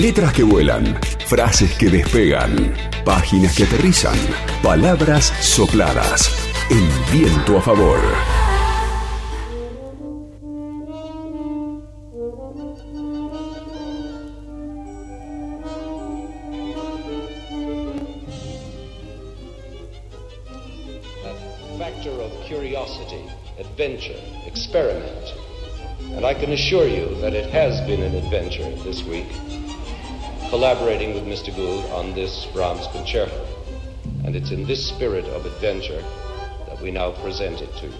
Letras que vuelan, frases que despegan, páginas que aterrizan, palabras sopladas. El viento a favor. adventure, experiment. And I can assure you that it has been an adventure this week, collaborating with Mr. Gould on this Brahms concerto. And it's in this spirit of adventure that we now present it to you.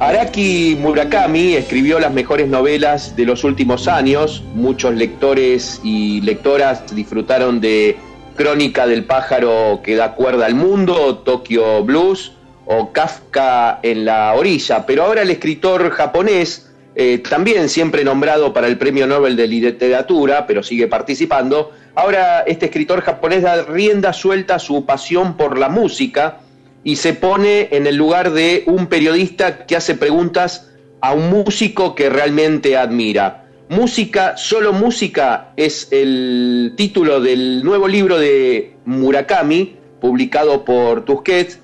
Araki Murakami escribió las mejores novelas de los últimos años. Muchos lectores y lectoras disfrutaron de Crónica del pájaro que da cuerda al mundo, Tokyo Blues o Kafka en la orilla. Pero ahora el escritor japonés, eh, también siempre nombrado para el Premio Nobel de Literatura, pero sigue participando, ahora este escritor japonés da rienda suelta a su pasión por la música y se pone en el lugar de un periodista que hace preguntas a un músico que realmente admira. Música, solo música es el título del nuevo libro de Murakami, publicado por Tusquets,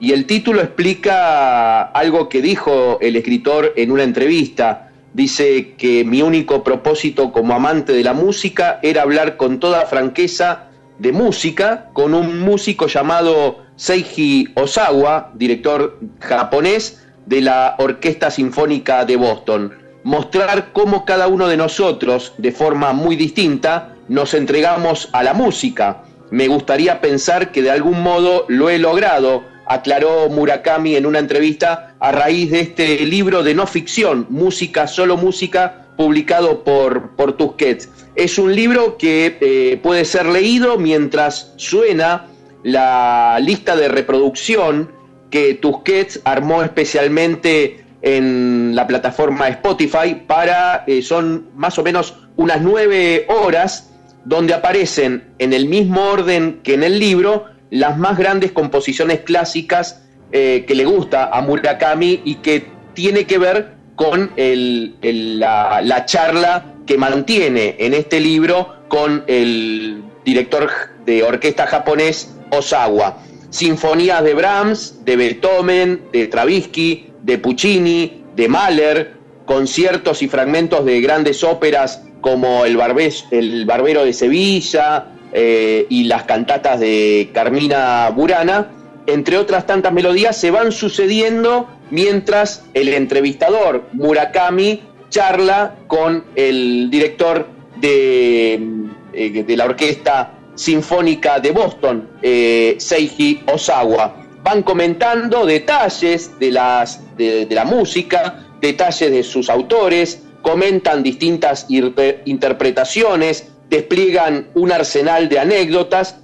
y el título explica algo que dijo el escritor en una entrevista. Dice que mi único propósito como amante de la música era hablar con toda franqueza de música con un músico llamado Seiji Osawa, director japonés de la Orquesta Sinfónica de Boston. Mostrar cómo cada uno de nosotros, de forma muy distinta, nos entregamos a la música. Me gustaría pensar que de algún modo lo he logrado, aclaró Murakami en una entrevista a raíz de este libro de no ficción, Música, solo música, publicado por, por Tusquets. Es un libro que eh, puede ser leído mientras suena la lista de reproducción que Tusquets armó especialmente en la plataforma Spotify para, eh, son más o menos unas nueve horas donde aparecen en el mismo orden que en el libro las más grandes composiciones clásicas eh, que le gusta a Murakami y que tiene que ver con el, la, la charla que mantiene en este libro con el director de orquesta japonés Osawa. Sinfonías de Brahms, de Beethoven, de Stravinsky, de Puccini, de Mahler, conciertos y fragmentos de grandes óperas como el Barbero de Sevilla eh, y las cantatas de Carmina Burana, entre otras tantas melodías, se van sucediendo mientras el entrevistador Murakami charla con el director de, eh, de la orquesta Sinfónica de Boston, eh, Seiji Osawa. Van comentando detalles de, las, de, de, la música, detalles de sus autores, comentan distintas interpretaciones, despliegan un arsenal de anécdotas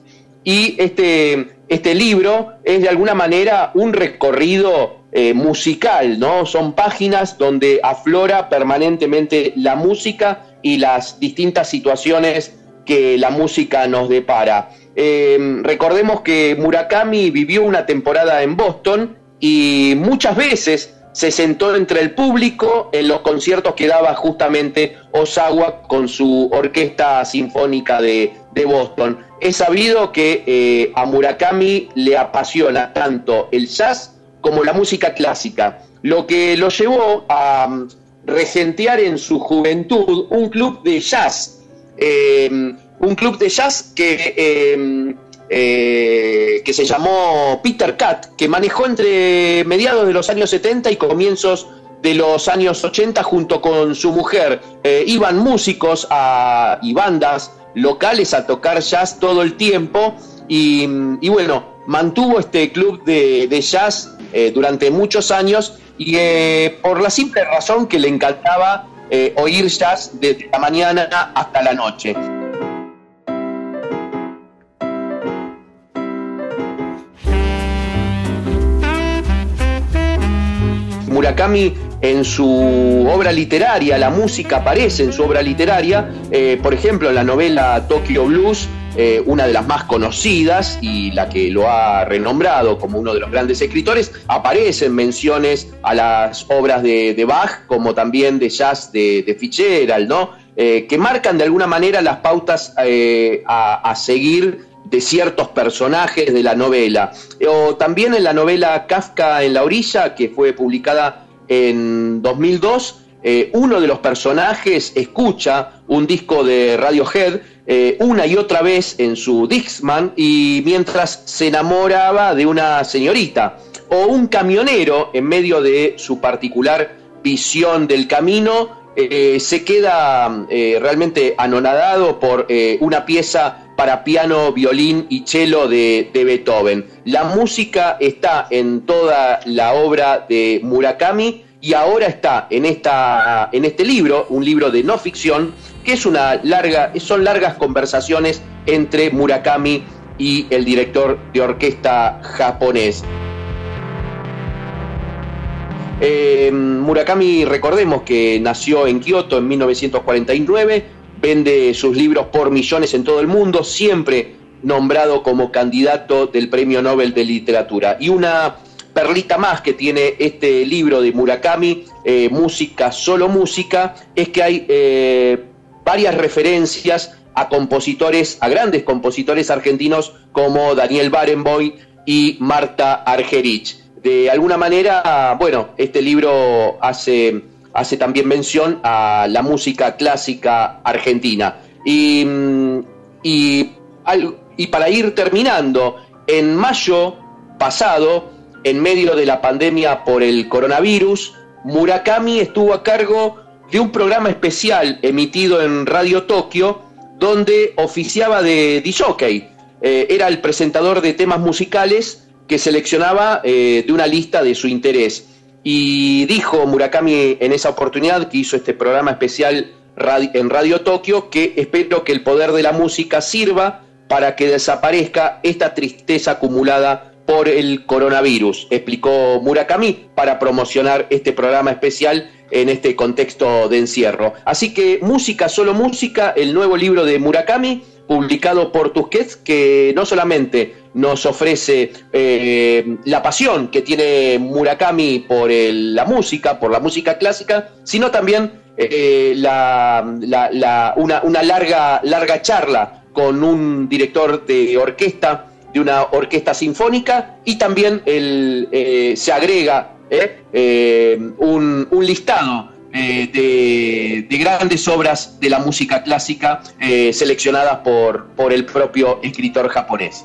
y este, este libro es de alguna manera un recorrido eh, musical, ¿no? Son páginas donde aflora permanentemente la música y las distintas situaciones que la música nos depara. Eh, recordemos que Murakami vivió una temporada en Boston y muchas veces se sentó entre el público en los conciertos que daba justamente Osawa con su orquesta sinfónica de, de Boston. Es sabido que eh, a Murakami le apasiona tanto el jazz como la música clásica, lo que lo llevó a um, regentear en su juventud un club de jazz. Eh, un club de jazz que, eh, eh, que se llamó Peter Cat, que manejó entre mediados de los años 70 y comienzos de los años 80 junto con su mujer. Eh, iban músicos y bandas locales a tocar jazz todo el tiempo y, bueno, mantuvo este club de, jazz eh, durante muchos años y por la simple razón que le encantaba oír jazz desde la mañana hasta la noche. Murakami en su obra literaria, la música aparece en su obra literaria, eh, por ejemplo en la novela Tokyo Blues, eh, una de las más conocidas y la que lo ha renombrado como uno de los grandes escritores, aparecen menciones a las obras de, Bach como también de jazz de, de Fitzgerald, ¿no? Eh, que marcan de alguna manera las pautas a, seguir de ciertos personajes de la novela. O también en la novela Kafka en la orilla, que fue publicada en 2002, eh, uno de los personajes escucha un disco de Radiohead eh, una y otra vez en su Dixman y mientras se enamoraba de una señorita o un camionero en medio de su particular visión del camino eh, se queda realmente anonadado por una pieza para piano, violín y cello de, Beethoven. La música está en toda la obra de Murakami y ahora está en, esta, en este libro, un libro de no ficción, que es una larga, son largas conversaciones entre Murakami y el director de orquesta japonés. Eh, Murakami, recordemos que nació en Kioto en 1949, vende sus libros por millones en todo el mundo, siempre nombrado como candidato del Premio Nobel de Literatura. Y una perlita más que tiene este libro de Murakami, eh, Música, solo música, es que hay eh, varias referencias a compositores, a grandes compositores argentinos como Daniel Barenboim y Marta Argerich. De alguna manera, bueno, este libro hace, hace también mención a la música clásica argentina. Y, mm, y, para ir terminando, en mayo pasado, en medio de la pandemia por el coronavirus, Murakami estuvo a cargo de un programa especial emitido en Radio Tokio donde oficiaba de DJ. Eh, era el presentador de temas musicales que seleccionaba eh, de una lista de su interés. Y dijo Murakami en esa oportunidad que hizo este programa especial en Radio Tokio que espero que el poder de la música sirva para que desaparezca esta tristeza acumulada por el coronavirus, explicó Murakami para promocionar este programa especial en este contexto de encierro. Así que Música, solo música, el nuevo libro de Murakami, publicado por Tusquets, que no solamente nos ofrece eh, la pasión que tiene Murakami por la música, por la música clásica, sino también eh, una, una larga, larga charla con un director de orquesta de una orquesta sinfónica y también el, eh, se agrega eh, eh, un, listado de, de, grandes obras de la música clásica seleccionadas por, por el propio escritor japonés.